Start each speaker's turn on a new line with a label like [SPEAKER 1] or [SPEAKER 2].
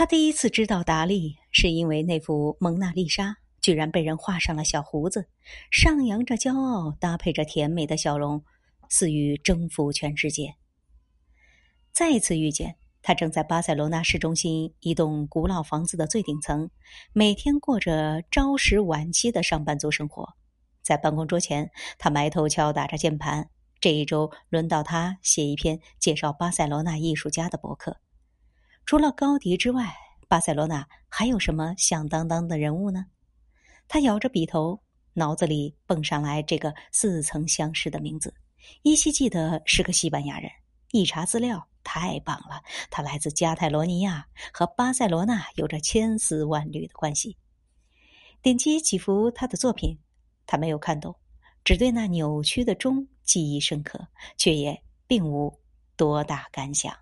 [SPEAKER 1] 他第一次知道达利，是因为那幅《蒙娜丽莎》居然被人画上了小胡子，上扬着骄傲，搭配着甜美的笑容，似欲征服全世界。再一次遇见他，正在巴塞罗那市中心一栋古老房子的最顶层，每天过着朝十晚七的上班族生活。在办公桌前，他埋头敲打着键盘。这一周轮到他写一篇介绍巴塞罗那艺术家的博客。除了高迪之外，巴塞罗那还有什么响当当的人物呢？他摇着笔头，脑子里蹦上来这个似曾相识的名字，依稀记得是个西班牙人。一查资料，太棒了，他来自加泰罗尼亚，和巴塞罗那有着千丝万缕的关系。点击几幅他的作品，他没有看懂，只对那扭曲的钟记忆深刻，却也并无多大感想。